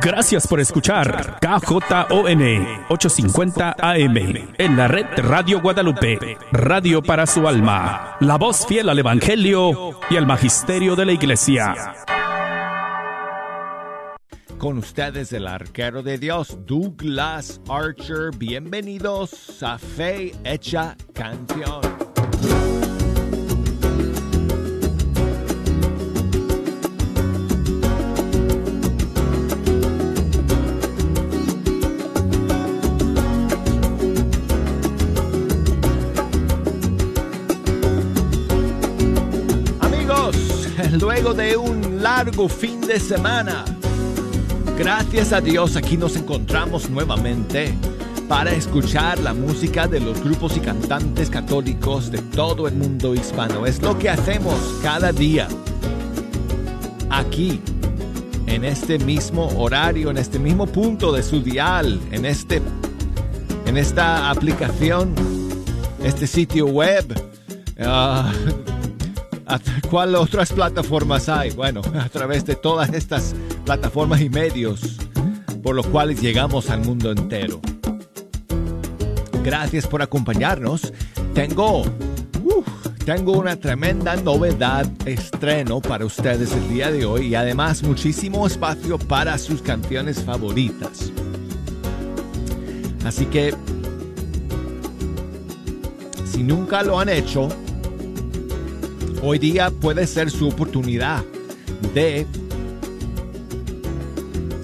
Gracias por escuchar KJON 850 AM en la red Radio Guadalupe, radio para su alma, la voz fiel al Evangelio y al Magisterio de la Iglesia. Con ustedes el arquero de Dios, Douglas Archer. Bienvenidos a Fe Hecha Canción. Luego de un largo fin de semana. Gracias a Dios aquí nos encontramos nuevamente para escuchar la música de los grupos y cantantes católicos de todo el mundo hispano. Es lo que hacemos cada día aquí, en este mismo horario, en este mismo punto de su dial, en, este, en esta aplicación, este sitio web. Ah, ¿Cuál otras plataformas hay? Bueno, a través de todas estas plataformas y medios por los cuales llegamos al mundo entero. Gracias por acompañarnos. Tengo, tengo una tremenda novedad, estreno para ustedes el día de hoy y además muchísimo espacio para sus canciones favoritas. Así que, si nunca lo han hecho, Hoy día puede ser su oportunidad de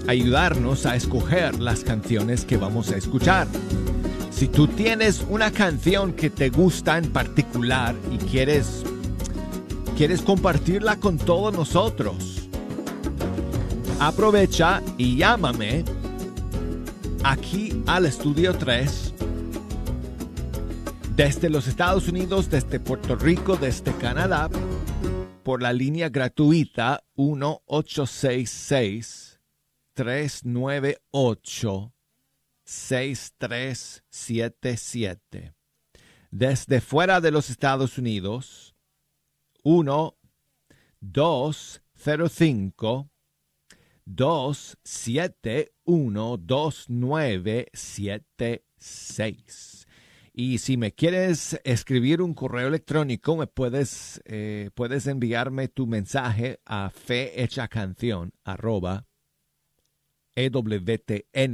ayudarnos a escoger las canciones que vamos a escuchar. Si tú tienes una canción que te gusta en particular y quieres quieres compartirla con todos nosotros, aprovecha y llámame aquí al estudio 3 desde los Estados Unidos, desde Puerto Rico, desde Canadá, por la línea gratuita 1866-398-6377. Desde fuera de los Estados Unidos, 1 205 271 2976 y si me quieres escribir un correo electrónico, me puedes, eh, puedes enviarme tu mensaje a fehechacanción arroba ewtn.com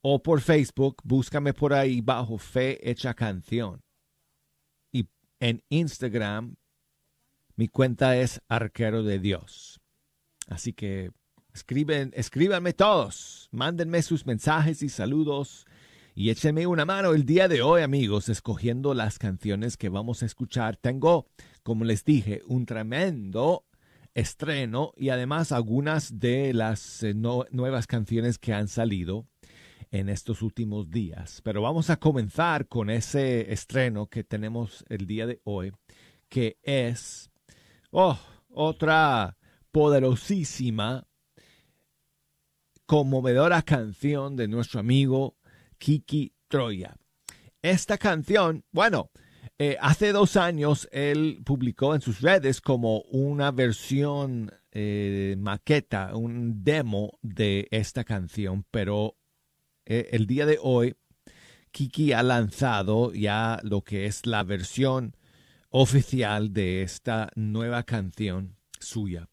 o por Facebook, búscame por ahí bajo Fe Hecha Canción. Y en Instagram, mi cuenta es Arquero de Dios. Así que escriben, escríbanme todos, mándenme sus mensajes y saludos y échenme una mano el día de hoy, amigos, escogiendo las canciones que vamos a escuchar. Tengo, como les dije, un tremendo estreno y además algunas de las eh, nuevas canciones que han salido en estos últimos días. Pero vamos a comenzar con ese estreno que tenemos el día de hoy, que es oh, otra poderosísima, conmovedora canción de nuestro amigo Kiki Troya. Esta canción, bueno, eh, hace dos años él publicó en sus redes como una versión eh, maqueta, un demo de esta canción, pero eh, el día de hoy Kiki ha lanzado ya lo que es la versión oficial de esta nueva canción suya,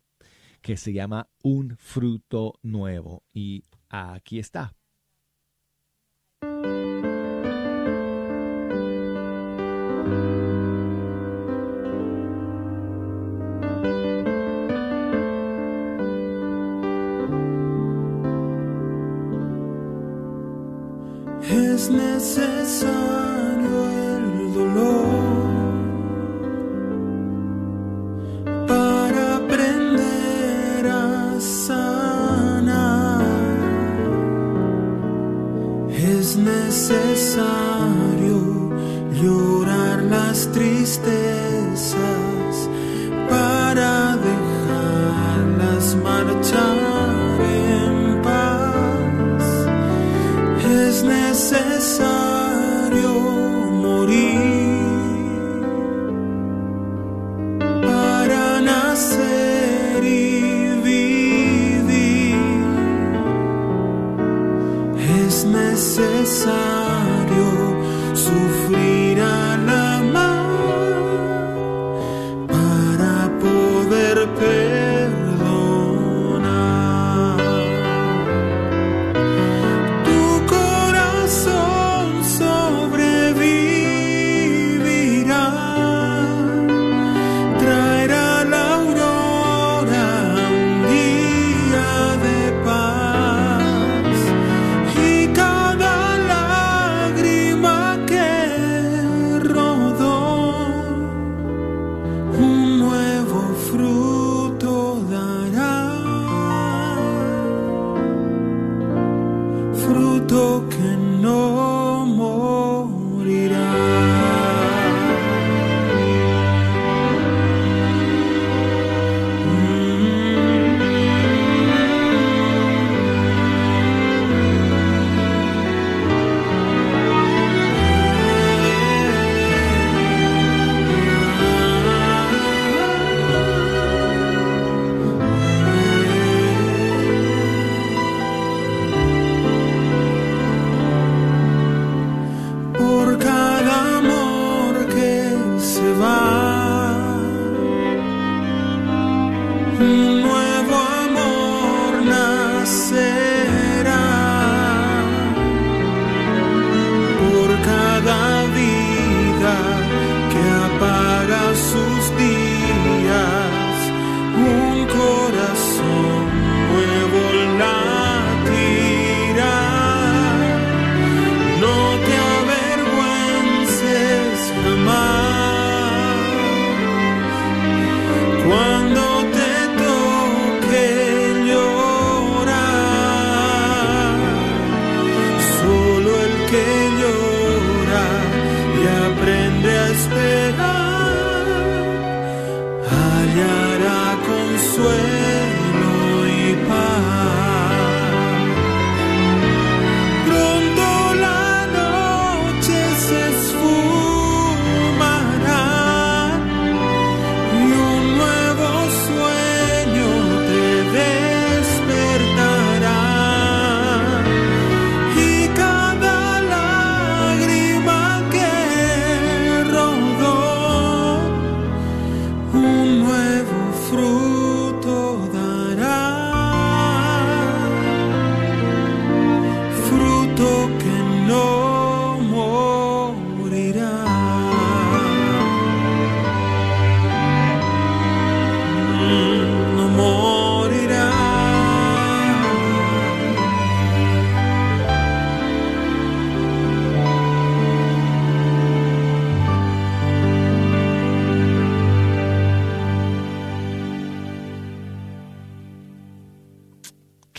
que se llama Un fruto nuevo. Y aquí está. Es necesario el dolor para aprender a sanar. Es necesario llorar las tristezas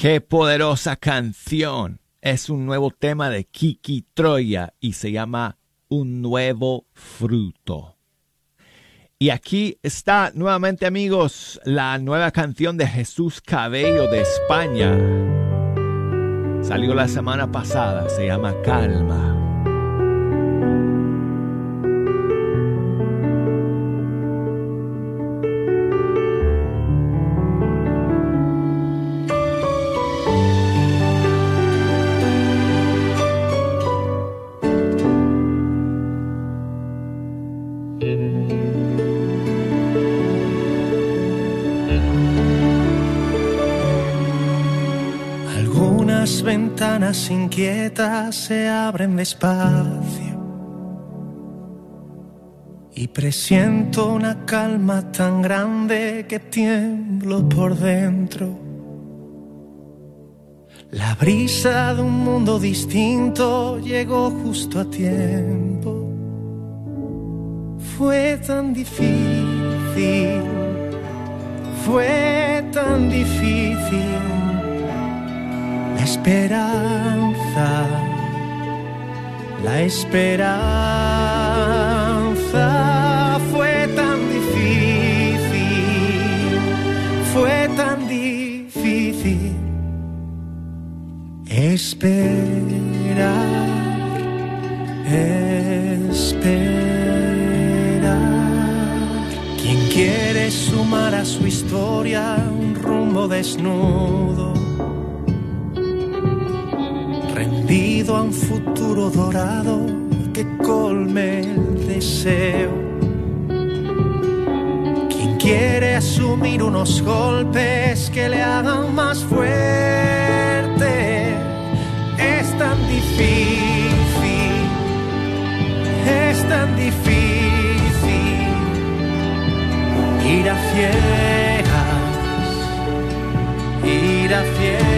Qué poderosa canción. Es un nuevo tema de Kiki Troya y se llama Un nuevo fruto. Y aquí está nuevamente amigos la nueva canción de Jesús Cabello de España. Salió la semana pasada, se llama Calma. Inquietas se abren despacio y presiento una calma tan grande que tiemblo por dentro. La brisa de un mundo distinto llegó justo a tiempo. Fue tan difícil, fue tan difícil esperanza, la esperanza fue tan difícil, fue tan difícil esperar, esperar. Quien quiere sumar a su historia un rumbo desnudo a un futuro dorado que colme el deseo. Quien quiere asumir unos golpes que le hagan más fuerte, es tan difícil, es tan difícil ir a ciegas, ir a ciegas.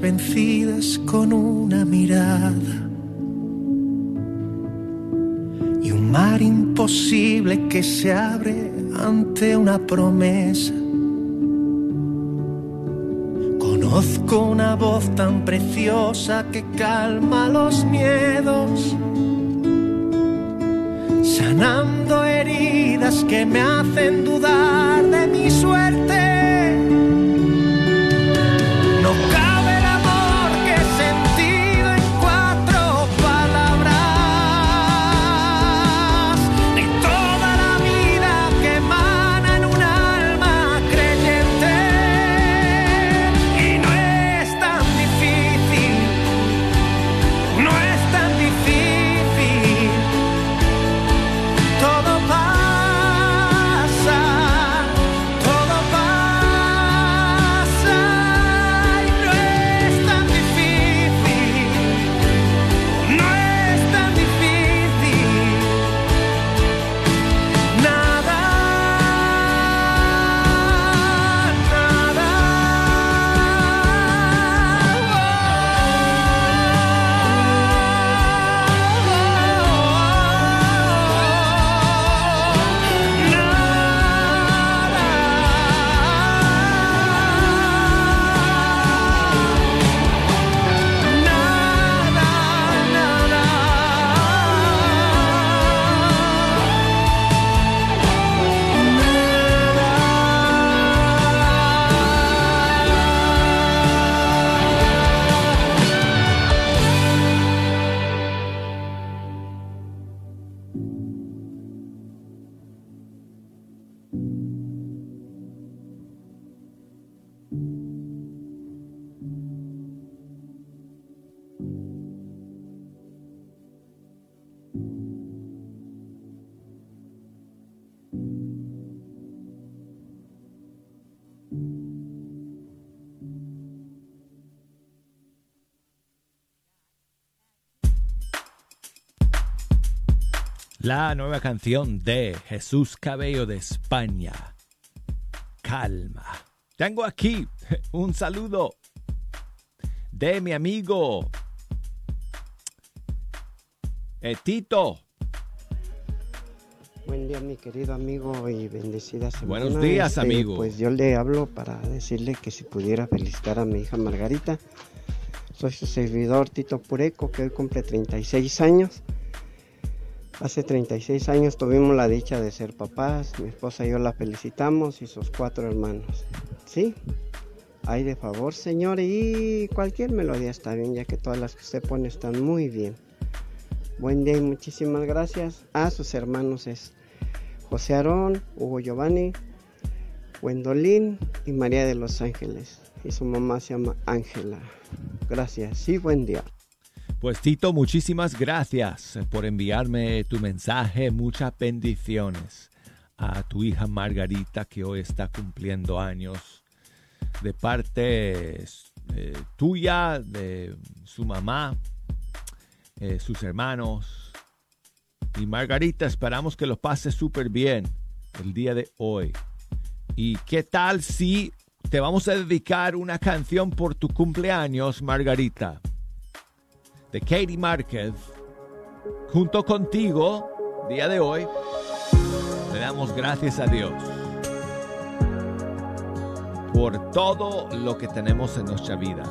Vencidas con una mirada y un mar imposible que se abre ante una promesa. Conozco una voz tan preciosa que calma los miedos, sanando heridas que me hacen dudar de mi suerte. La nueva canción de Jesús Cabello de España. Calma. Tengo aquí un saludo de mi amigo eh, Tito. Buen día, mi querido amigo, y bendecida semana. Buenos días, Este, amigo. Pues yo le hablo para decirle que si pudiera felicitar a mi hija Margarita. Soy su servidor Tito Pureco, que hoy cumple 36 años. Hace 36 años tuvimos la dicha de ser papás. Mi esposa y yo la felicitamos y sus cuatro hermanos. ¿Sí? Ay, de favor, señor, y cualquier melodía está bien, ya que todas las que usted pone están muy bien. Buen día y muchísimas gracias. A sus hermanos es José Aarón, Hugo Giovanni, Wendolín y María de los Ángeles. Y su mamá se llama Ángela. Gracias y buen día. Pues Tito, muchísimas gracias por enviarme tu mensaje. Muchas bendiciones a tu hija Margarita que hoy está cumpliendo años. De parte eh, tuya, de su mamá, eh, sus hermanos. Y Margarita, esperamos que lo pases súper bien el día de hoy. ¿Y qué tal si te vamos a dedicar una canción por tu cumpleaños, Margarita? De Katie Márquez. Junto contigo, día de hoy, le damos gracias a Dios por todo lo que tenemos en nuestra vida.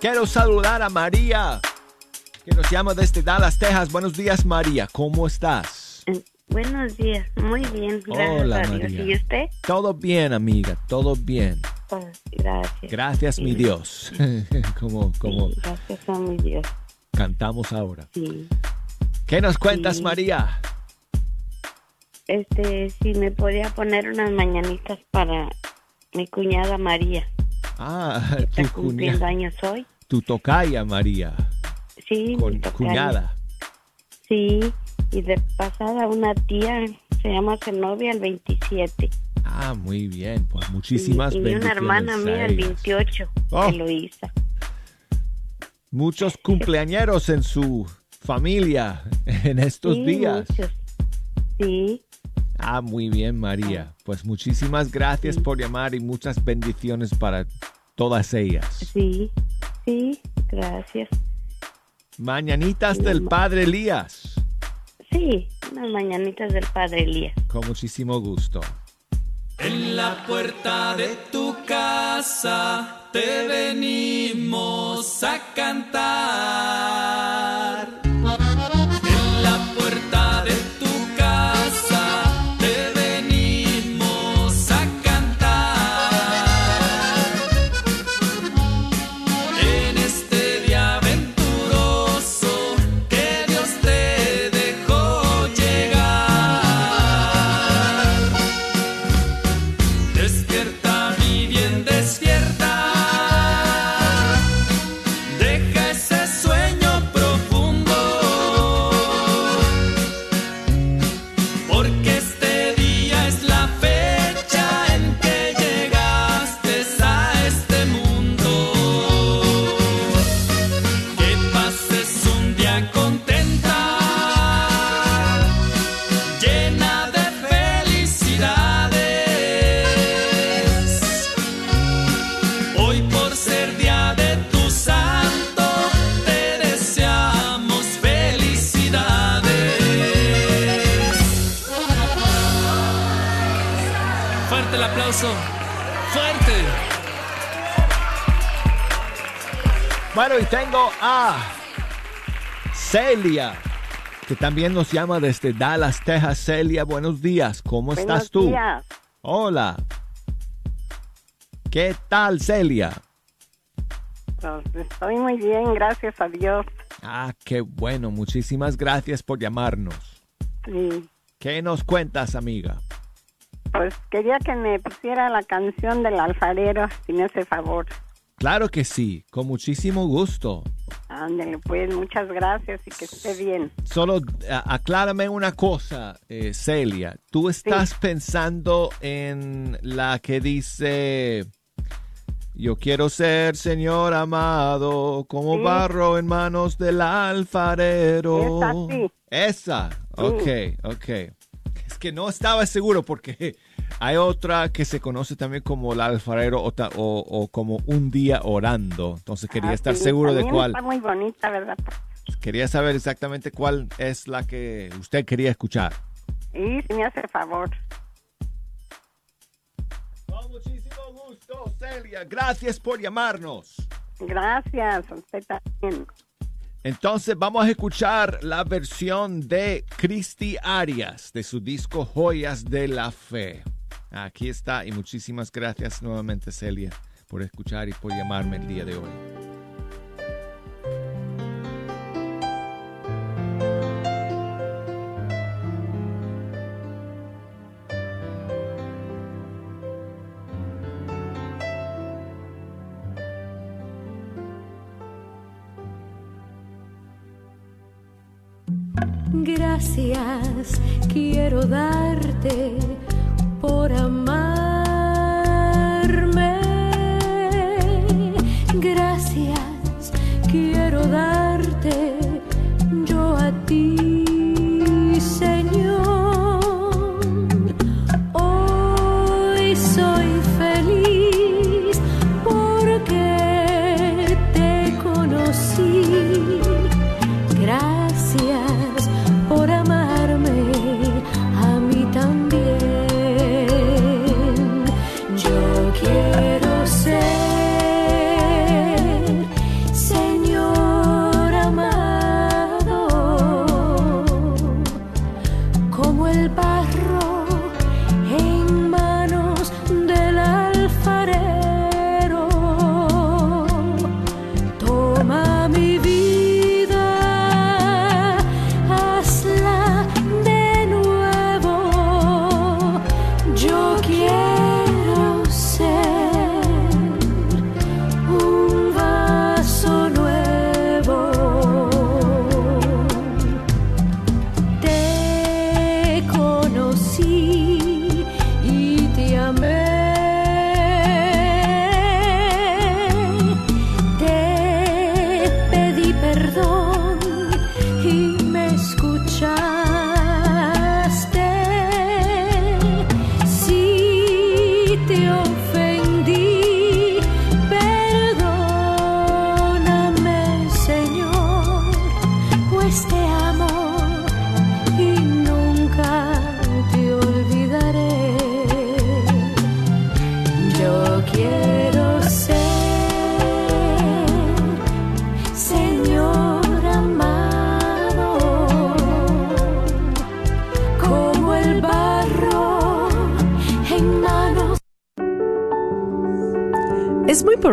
Quiero saludar a María, que nos llama desde Dallas, Texas. Buenos días, María. ¿Cómo estás? Buenos días, muy bien, gracias Hola, a Dios. María. ¿Y usted? Todo bien, amiga. Todo bien. Pues, gracias. Gracias, mi. Dios. como, como Sí, Gracias a mi Dios. cantamos ahora. Sí. ¿Qué nos cuentas, Sí. María? Este, si me podía poner unas mañanitas para mi cuñada María. Ah, tu, cumpliendo cuña- años hoy. Tu tocaya, María. Sí, mi Con, tocaya. cuñada. Sí, y de pasada una tía se llama Zenobia el 27. Ah, muy bien. Pues muchísimas y, y bendiciones. una hermana mía el ellas. 28, Oh. Eloísa. Muchos cumpleañeros en su familia en estos Sí, días. muchos. Sí, Ah, muy bien, María. Pues muchísimas gracias por llamar y muchas bendiciones para todas ellas. sí, sí, gracias. Mañanitas del Padre Elías. Sí, unas mañanitas del Padre Elías. Con muchísimo gusto. En la puerta de tu casa te venimos a cantar. Tengo a Celia, que también nos llama desde Dallas, Texas. Celia, buenos días. ¿Cómo estás tú? días. Hola. ¿Qué tal, Celia? Pues, estoy muy bien, gracias a Dios. Ah, qué bueno. Muchísimas gracias por llamarnos. Sí. ¿Qué nos cuentas, amiga? Pues quería que me pusiera la canción del alfarero, si me hace favor. Claro que sí, con muchísimo gusto. Ándale, pues, muchas gracias y que esté bien. Solo aclárame una cosa, eh, Celia. ¿Tú estás pensando en la que dice, yo quiero ser, Señor amado, como Sí. barro en manos del alfarero? Esa sí. Esa, ok, ok. Es que no estaba seguro porque hay otra que se conoce también como el alfarero o, ta- o- o como un día orando. Entonces quería Ah, estar sí, seguro de cuál. Está muy bonita, ¿verdad? Quería saber exactamente cuál es la que usted quería escuchar. Y si me hace favor. Con muchísimo gusto, Celia. Gracias por llamarnos. Gracias, usted también. Entonces vamos a escuchar la versión de Cristi Arias de su disco Joyas de la Fe. Aquí está y muchísimas gracias nuevamente Celia por escuchar y por llamarme el día de hoy. Gracias, quiero darte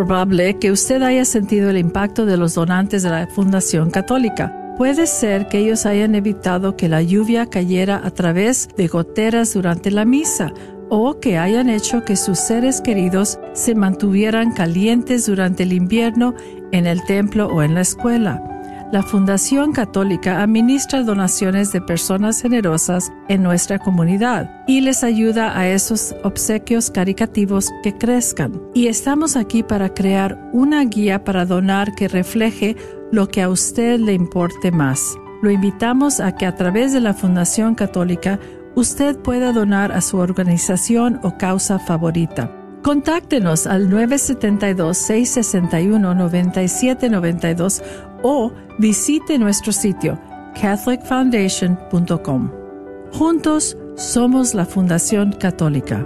probable que usted haya sentido el impacto de los donantes de la Fundación Católica. Puede ser que ellos hayan evitado que la lluvia cayera a través de goteras durante la misa o que hayan hecho que sus seres queridos se mantuvieran calientes durante el invierno en el templo o en la escuela. La Fundación Católica administra donaciones de personas generosas en nuestra comunidad y les ayuda a esos obsequios caricativos que crezcan. Y estamos aquí para crear una guía para donar que refleje lo que a usted le importe más. Lo invitamos a que a través de la Fundación Católica usted pueda donar a su organización o causa favorita. Contáctenos al 972-661-9792 o visite nuestro sitio catholicfoundation.com. Juntos somos la Fundación Católica.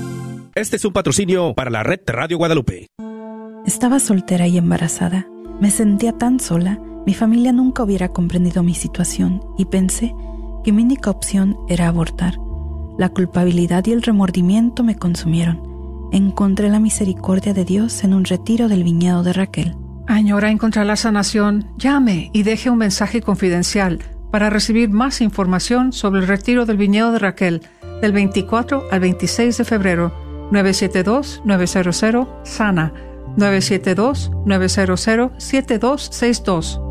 Este es un patrocinio para la red Radio Guadalupe. Estaba soltera y embarazada. Me sentía tan sola, mi familia nunca hubiera comprendido mi situación y pensé que mi única opción era abortar. La culpabilidad y el remordimiento me consumieron. Encontré la misericordia de Dios en un retiro del viñedo de Raquel. Añora encontrar la sanación, llame y deje un mensaje confidencial para recibir más información sobre el retiro del viñedo de Raquel del 24 al 26 de febrero 972-900 Sana 972-900-7262.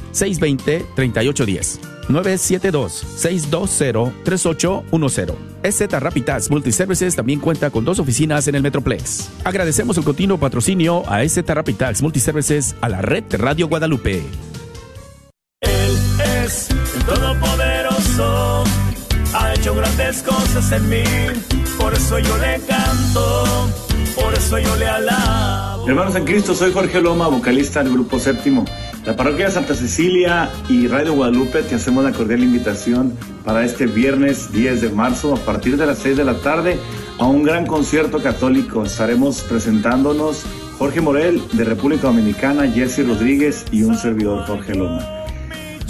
620-3810. 972-620-3810. EZ Rapid Tax Multiservices también cuenta con dos oficinas en el Metroplex. Agradecemos el continuo patrocinio a EZ Rapid Tax Multiservices a la red de Radio Guadalupe. Él es el todopoderoso. hecho grandes cosas en mí. Por eso yo le canto, por eso yo le alabo. Hermanos en Cristo, soy Jorge Loma, vocalista del Grupo Séptimo. La parroquia de Santa Cecilia y Radio Guadalupe te hacemos la cordial invitación para este viernes 10 de marzo a partir de las 6 de la tarde a un gran concierto católico. Estaremos presentándonos Jorge Morel de República Dominicana, Jesse Rodríguez y un servidor Jorge Loma.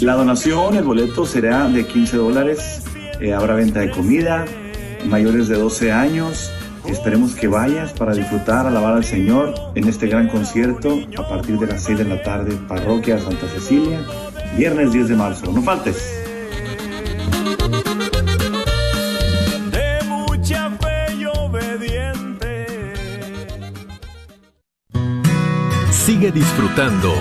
La donación, el boleto será de 15 dólares. Eh, habrá venta de comida, mayores de 12 años. Esperemos que vayas para disfrutar, alabar al Señor en este gran concierto a partir de las 6 de la tarde, Parroquia Santa Cecilia, viernes 10 de marzo. No faltes. De mucha fe y obediente. Sigue disfrutando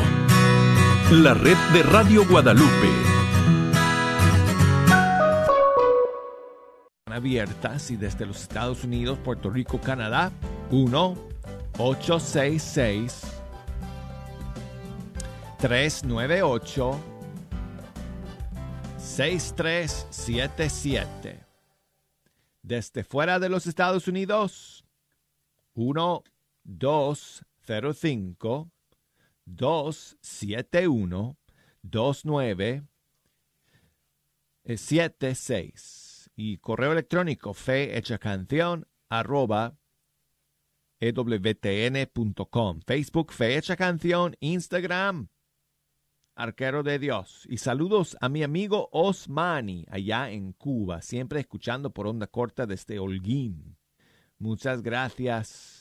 la red de Radio Guadalupe. Abiertas y desde los Estados Unidos, Puerto Rico, Canadá, 1 866 398 6377. Desde fuera de los Estados Unidos, 1 205 271 2976 y correo electrónico fe canción arroba ewtn.com, Facebook fe hecha canción, Instagram Arquero de Dios. Y saludos a mi amigo Osmani allá en Cuba, siempre escuchando por onda corta desde Holguín. Muchas gracias,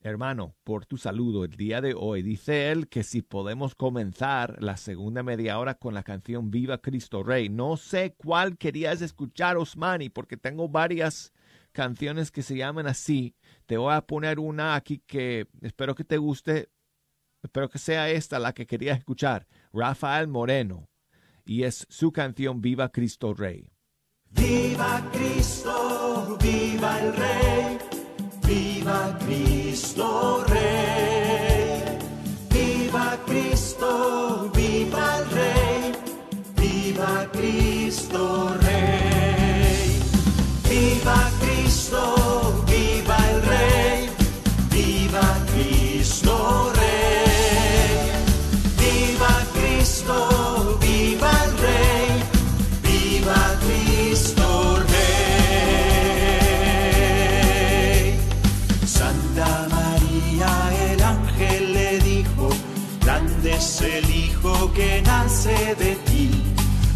hermano, por tu saludo el día de hoy. Dice él que si podemos comenzar la segunda media hora con la canción Viva Cristo Rey. No sé cuál querías escuchar, Osmani, porque tengo varias canciones que se llaman así. Te voy a poner una aquí que espero que te guste. Espero que sea esta la que querías escuchar. Rafael Moreno. Y es su canción Viva Cristo Rey. Viva Cristo, viva el Rey, viva Cristo Rey. Que nace de ti.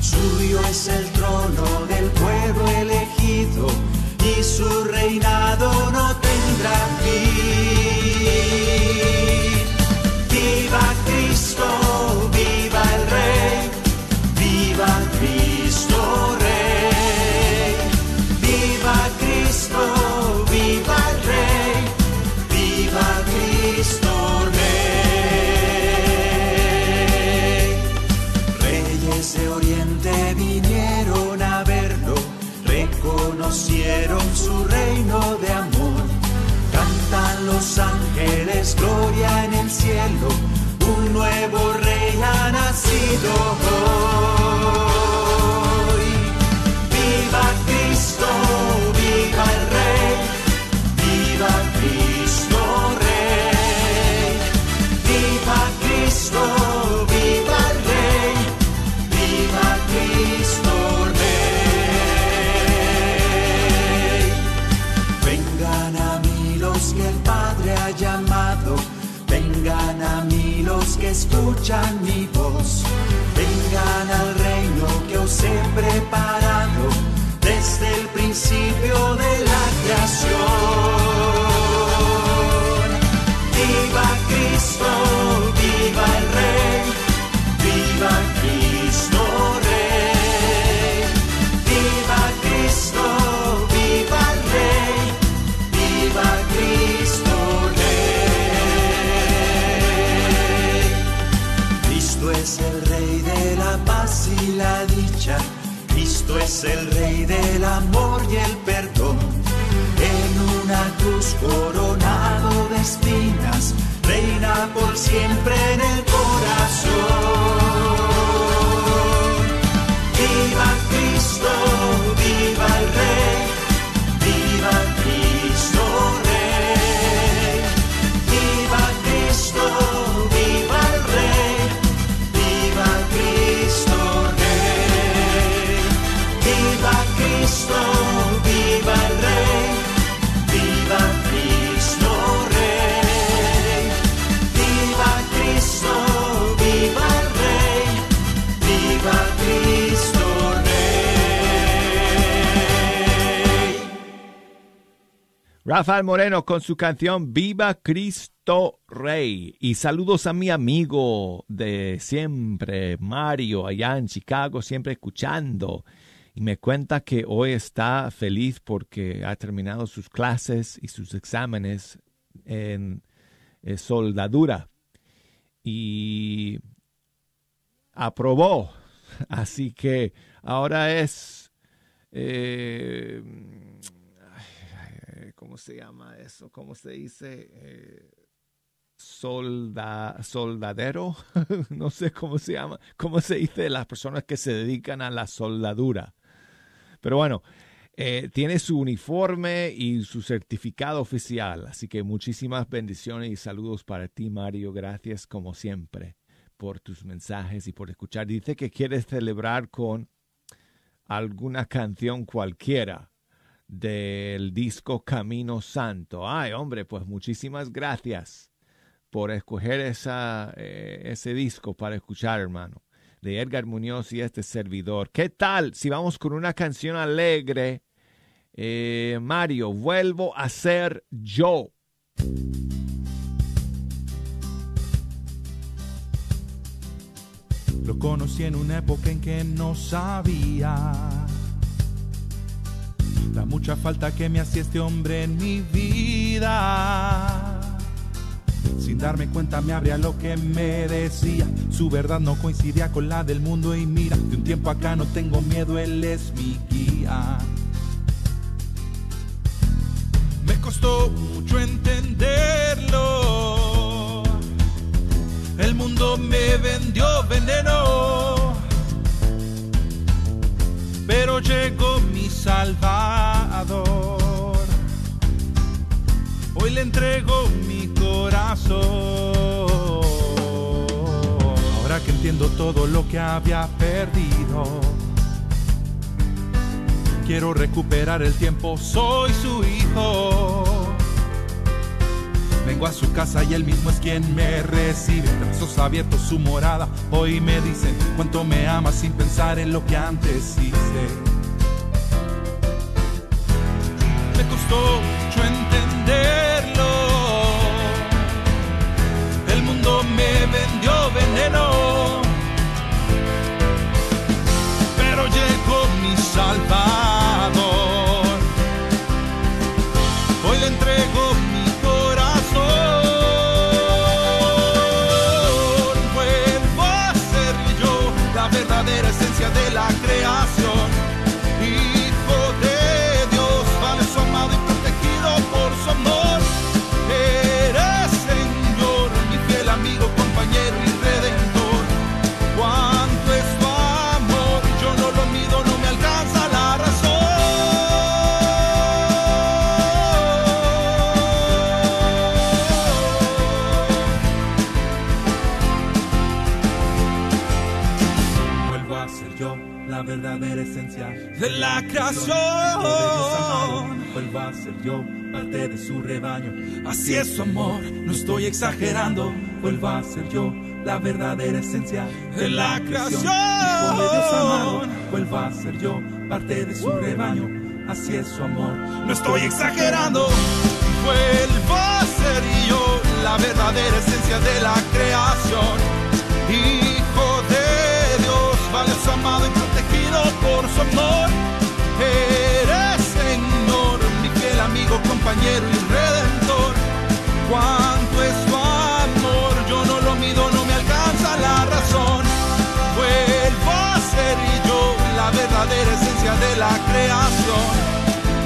Suyo es el trono del pueblo elegido y su reinado no tendrá fin. Un nuevo rey ha nacido mi voz, vengan al reino que os he preparado desde el principio coronado de espinas, reina por siempre en el Rafael Moreno con su canción Viva Cristo Rey. Y saludos a mi amigo de siempre, Mario, allá en Chicago, siempre escuchando. Y me cuenta que hoy está feliz porque ha terminado sus clases y sus exámenes en eh, soldadura. Y aprobó. Así que ahora es... eh, ¿cómo se llama eso? ¿Cómo se dice? Eh, solda, soldadero, no sé cómo se llama, cómo se dice las personas que se dedican a la soldadura. Pero bueno, eh, tiene su uniforme y su certificado oficial, así que muchísimas bendiciones y saludos para ti, Mario. Gracias como siempre por tus mensajes y por escuchar. Dice que quieres celebrar con alguna canción cualquiera del disco Camino Santo. Ay, hombre, pues muchísimas gracias por escoger eh, ese disco para escuchar, hermano. De Edgar Muñoz y este servidor. ¿Qué tal si vamos con una canción alegre? Eh, Mario, vuelvo a ser yo. Lo conocí en una época en que no sabía la mucha falta que me hacía este hombre en mi vida. Sin darme cuenta me abría lo que me decía. Su verdad no coincidía con la del mundo y mira, de un tiempo acá no tengo miedo, él es mi guía. Me costó mucho entenderlo. El mundo me vendió veneno. Pero llegó mi Salvador. Le entrego mi corazón. Ahora que entiendo todo lo que había perdido. Quiero recuperar el tiempo, soy su hijo. Vengo a su casa y él mismo es quien me recibe. Brazos abiertos su morada. Hoy me dicen cuánto me ama sin pensar en lo que antes hice. Me costó mucho entenderlo. El mundo me vendió veneno. Pero llegó mi Salvador. De la creación. Vuelvo a ser yo, parte de su rebaño. Así es su amor, no estoy exagerando. Vuelvo a ser yo, la verdadera esencia de la creación. Hijo de Dios amado, vuelvo a ser yo, parte de su rebaño. Así es su amor, no estoy exagerando. Vuelvo a ser yo, la verdadera esencia de la creación. Compañero y redentor. Cuánto es tu amor, yo no lo mido, no me alcanza la razón. Vuelvo a ser yo, la verdadera esencia de la creación.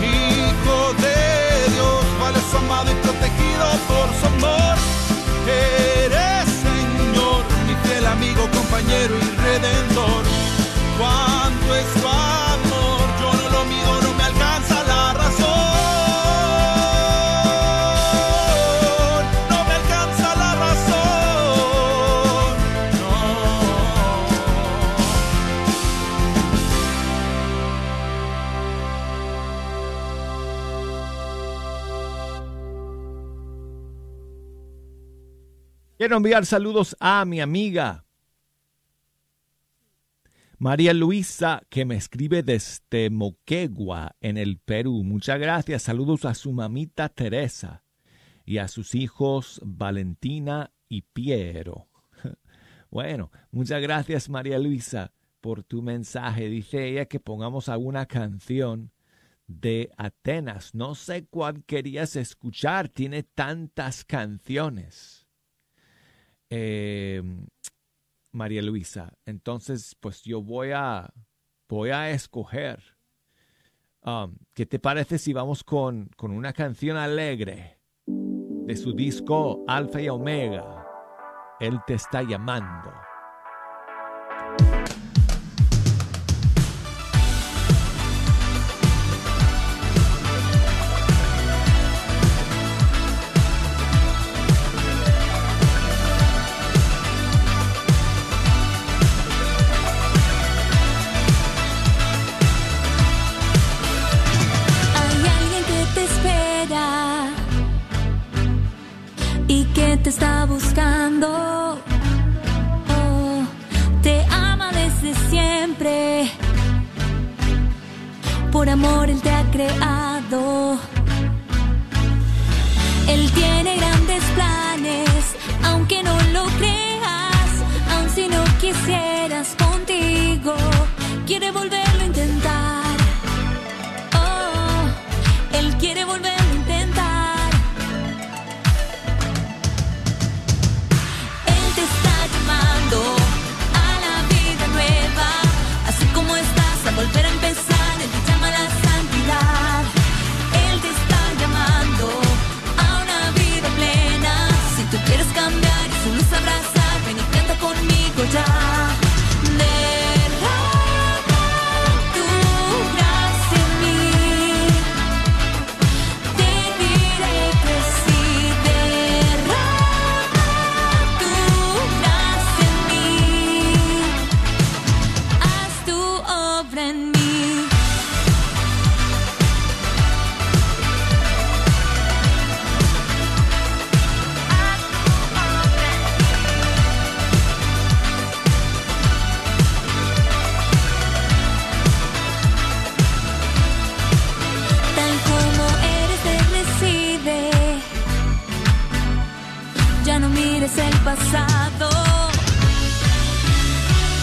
Hijo de Dios, valioso amado y protegido por su amor. Eres Señor, mi fiel amigo, compañero y redentor. Quiero enviar saludos a mi amiga María Luisa, que me escribe desde Moquegua, en el Perú. Muchas gracias. Saludos a su mamita Teresa y a sus hijos Valentina y Piero. Bueno, muchas gracias María Luisa por tu mensaje. Dice ella que pongamos alguna canción de Atenas. No sé cuál querías escuchar. Tiene tantas canciones. Eh, María Luisa. Entonces, pues yo voy a, voy a escoger. Um, ¿Qué te parece si vamos con, con una canción alegre de su disco Alfa y Omega? Él te está llamando.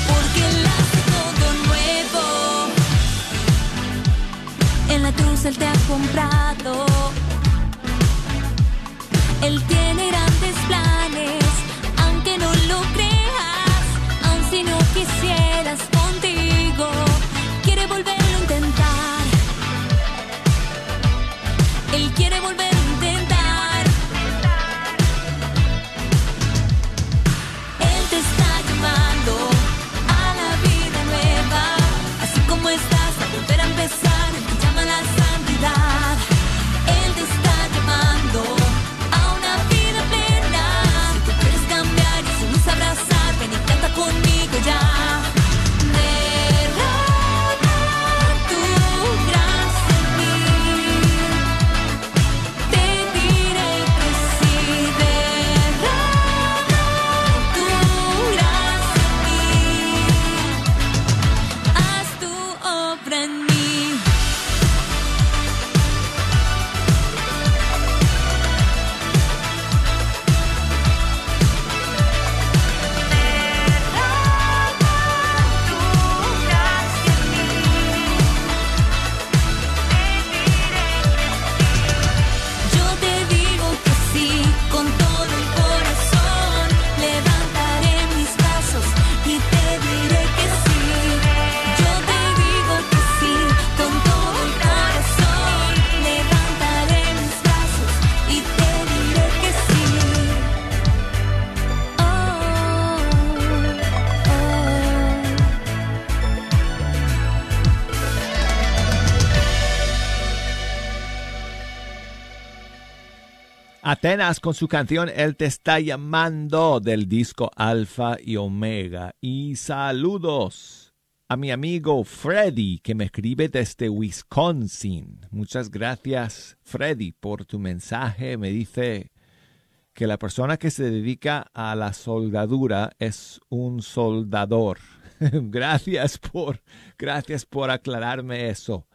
Porque Él hace todo nuevo. En la cruz Él te ha comprado. Él tiene grandes planes, Atenas con su canción Él te está llamando del disco Alfa y Omega. Y saludos a mi amigo Freddy que me escribe desde Wisconsin. Muchas gracias Freddy por tu mensaje. Me dice que la persona que se dedica a la soldadura es un soldador. gracias por, gracias por aclararme eso,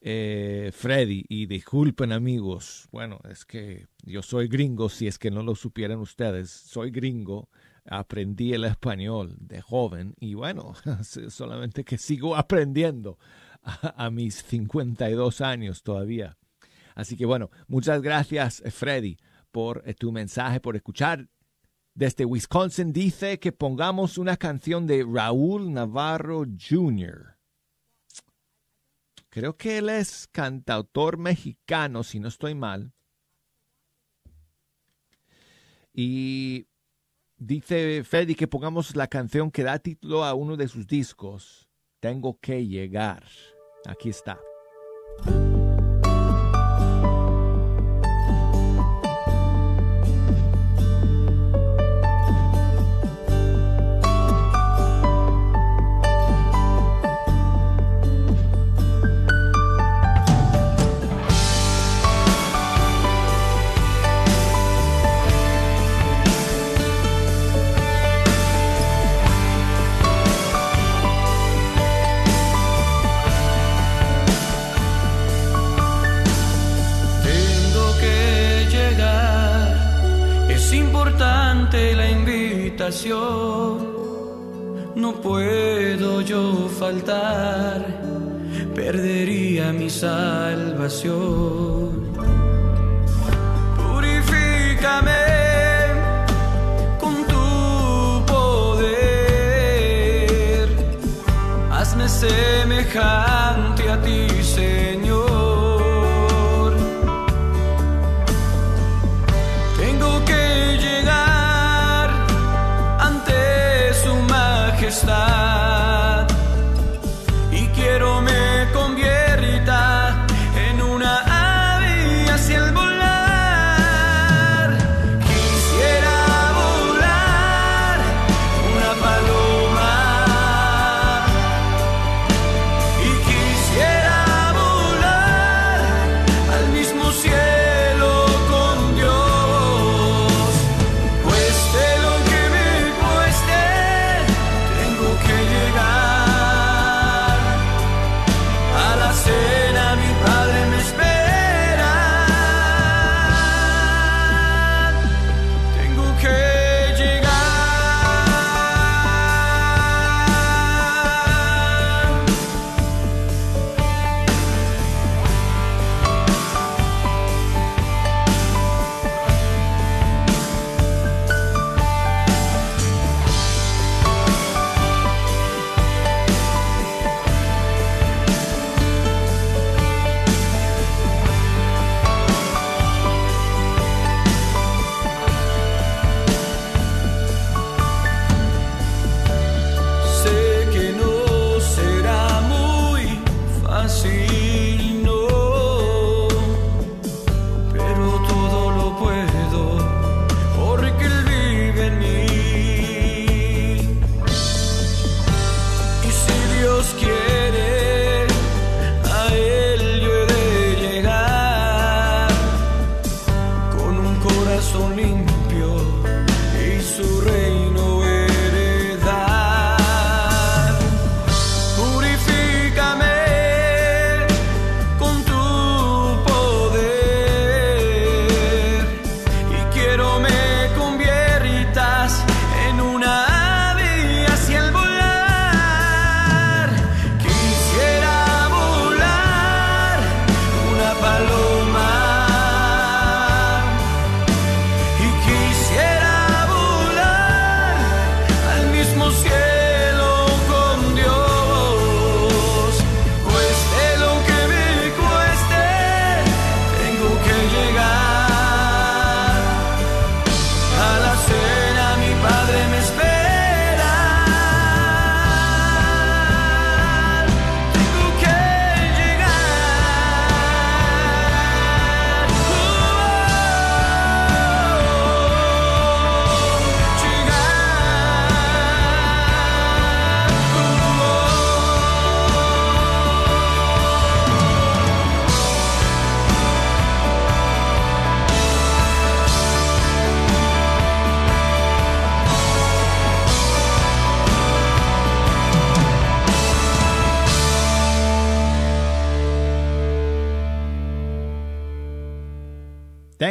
eh, Freddy. Y disculpen amigos, bueno, es que yo soy gringo, si es que no lo supieran ustedes, soy gringo. Aprendí el español de joven y bueno, solamente que sigo aprendiendo a, a mis 52 años todavía. Así que bueno, muchas gracias Freddy por eh, tu mensaje, por escuchar. Desde Wisconsin dice que pongamos una canción de Raúl Navarro Jr. Creo que él es cantautor mexicano, si no estoy mal. Y dice Freddy que pongamos la canción que da título a uno de sus discos, Tengo que llegar. Aquí está. No puedo yo faltar, perdería mi salvación. Purifícame con tu poder, hazme semejante a ti, Señor.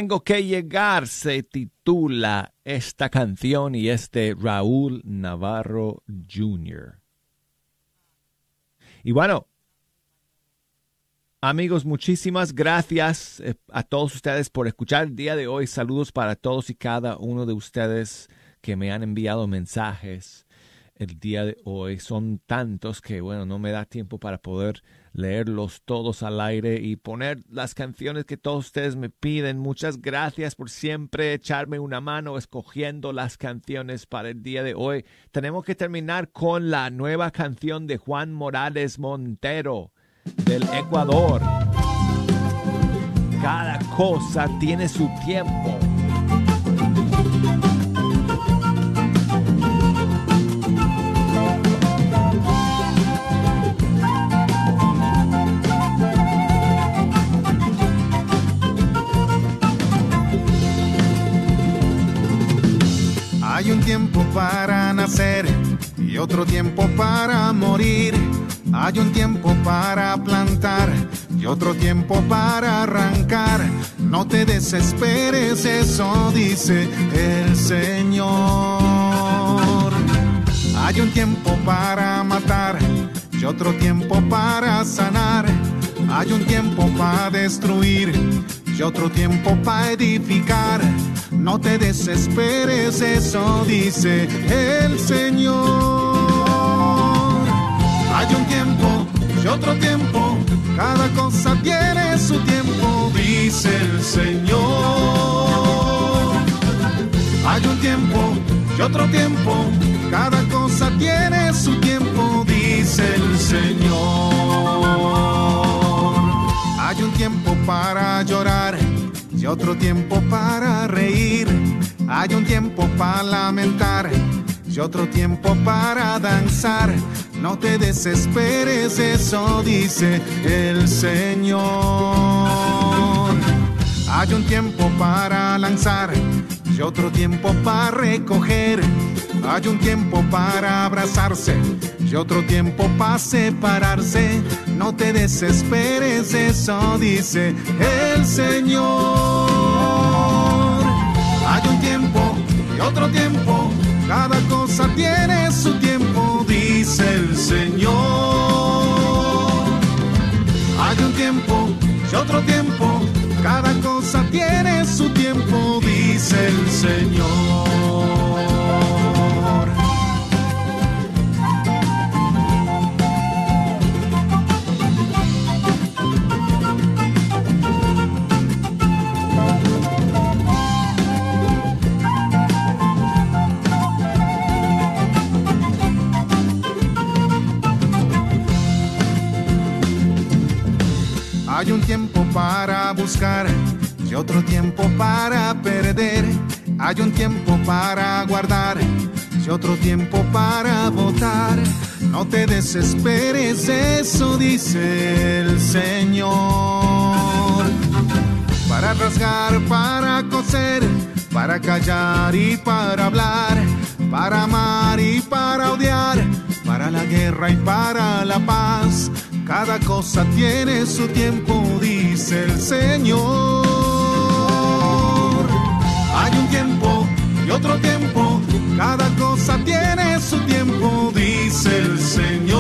Tengo que llegar se titula esta canción y es de Raúl Navarro Jr. Y bueno, amigos, muchísimas gracias eh, a todos ustedes por escuchar el día de hoy. Saludos para todos y cada uno de ustedes que me han enviado mensajes el día de hoy. Son tantos que, bueno, no me da tiempo para poder leerlos todos al aire y poner las canciones que todos ustedes me piden. Muchas gracias por siempre echarme una mano escogiendo las canciones para el día de hoy. Tenemos que terminar con la nueva canción de Juan Morales Montero del Ecuador. Cada cosa tiene su tiempo. Tiempo para nacer y otro tiempo para morir. Hay un tiempo para plantar y otro tiempo para arrancar. No te desesperes, eso dice el Señor. Hay un tiempo para matar y otro tiempo para sanar. Hay un tiempo para destruir y otro tiempo para edificar. No te desesperes, eso dice el Señor. Hay un tiempo y otro tiempo, cada cosa tiene su tiempo, dice el Señor. Hay un tiempo y otro tiempo, cada cosa tiene su tiempo, dice el Señor. Hay un tiempo para llorar y otro tiempo para reír. Hay un tiempo para lamentar y otro tiempo para danzar. No te desesperes, eso dice el Señor. Hay un tiempo para lanzar y otro tiempo para recoger. Hay un tiempo para abrazarse y otro tiempo para separarse. No te desesperes, eso dice el Señor. Hay un tiempo y otro tiempo, cada cosa tiene su tiempo, dice el Señor. Hay un tiempo y otro tiempo, cada cosa tiene su tiempo, dice el Señor. Hay un tiempo para buscar y otro tiempo para perder. Hay un tiempo para guardar y otro tiempo para votar. No te desesperes, eso dice el Señor. Para rasgar, para coser, para callar y para hablar, para amar y para odiar, para la guerra y para la paz. Cada cosa tiene su tiempo, dice el Señor. Hay un tiempo y otro tiempo, cada cosa tiene su tiempo, dice el Señor.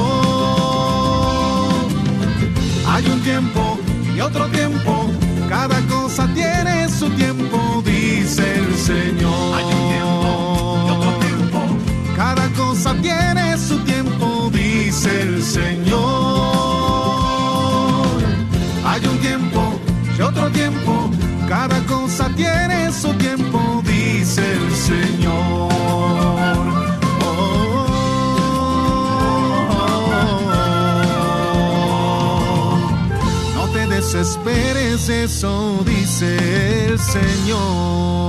Hay un tiempo y otro tiempo, cada cosa tiene su tiempo, dice el Señor. Cada cosa tiene su tiempo, dice el Señor. No te desesperes, eso dice el Señor.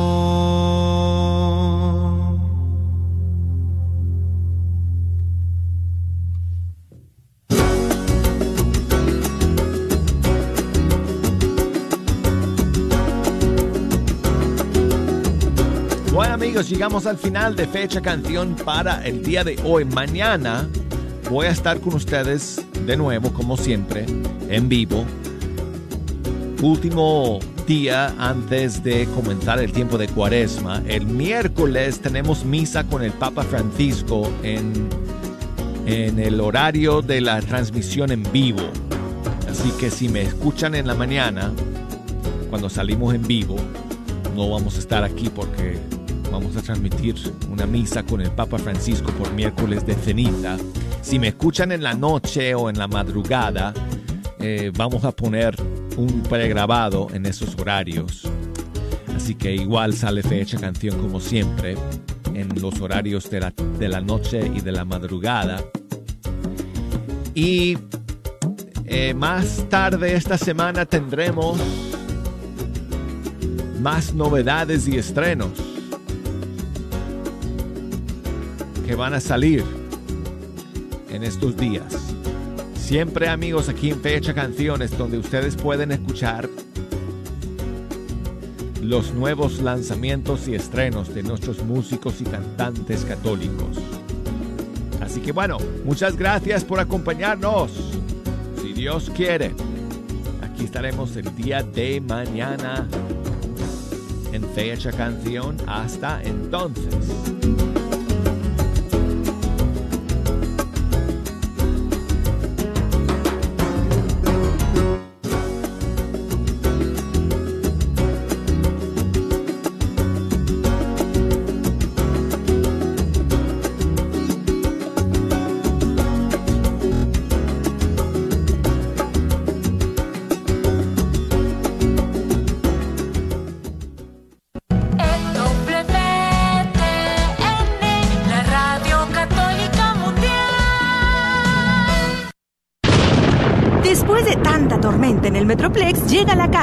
Amigos, llegamos al final de fecha canción para el día de hoy. Mañana voy a estar con ustedes de nuevo, como siempre, en vivo. Último día antes de comenzar el tiempo de cuaresma. El miércoles tenemos misa con el Papa Francisco en, en el horario de la transmisión en vivo. Así que si me escuchan en la mañana, cuando salimos en vivo, no vamos a estar aquí porque vamos a transmitir una misa con el Papa Francisco por miércoles de ceniza. Si me escuchan en la noche o en la madrugada, eh, vamos a poner un pregrabado en esos horarios. Así que igual sale fecha canción como siempre en los horarios de la, de la noche y de la madrugada. Y eh, más tarde esta semana tendremos más novedades y estrenos que van a salir en estos días. Siempre amigos aquí en Fecha Canciones donde ustedes pueden escuchar los nuevos lanzamientos y estrenos de nuestros músicos y cantantes católicos. Así que bueno, muchas gracias por acompañarnos. Si Dios quiere, aquí estaremos el día de mañana en Fecha Canción. Hasta entonces.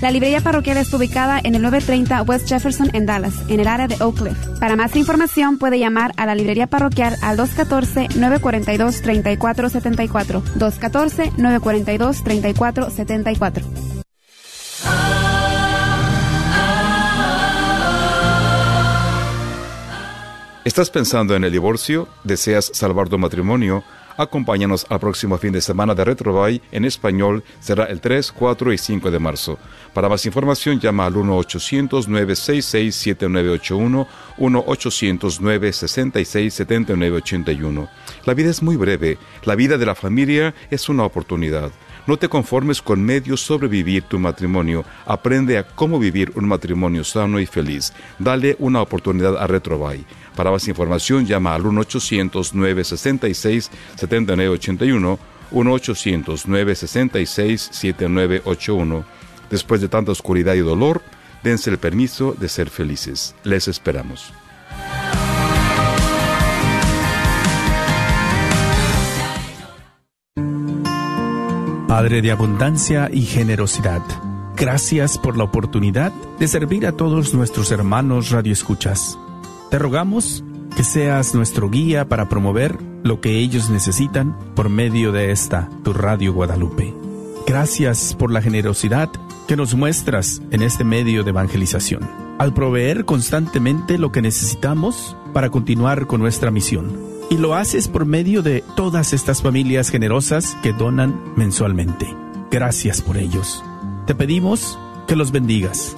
La librería parroquial está ubicada en el 930 West Jefferson en Dallas, en el área de Oak Cliff. Para más información puede llamar a la librería parroquial al 214-942-3474. 214-942-3474. ¿Estás pensando en el divorcio? ¿Deseas salvar tu matrimonio? Acompáñanos al próximo fin de semana de Retrobay en español. Será el 3, 4 y 5 de marzo. Para más información llama al 1-800-966-7981, 1-800-966-7981. La vida es muy breve. La vida de la familia es una oportunidad. No te conformes con medios sobrevivir tu matrimonio. Aprende a cómo vivir un matrimonio sano y feliz. Dale una oportunidad a Retrobay. Para más información llama al 1-800-966-7981, 1-800-966-7981. Después de tanta oscuridad y dolor, dense el permiso de ser felices. Les esperamos. Padre de abundancia y generosidad, gracias por la oportunidad de servir a todos nuestros hermanos radioescuchas. Te rogamos que seas nuestro guía para promover lo que ellos necesitan por medio de esta, tu Radio Guadalupe. Gracias por la generosidad que nos muestras en este medio de evangelización, al proveer constantemente lo que necesitamos para continuar con nuestra misión. Y lo haces por medio de todas estas familias generosas que donan mensualmente. Gracias por ellos. Te pedimos que los bendigas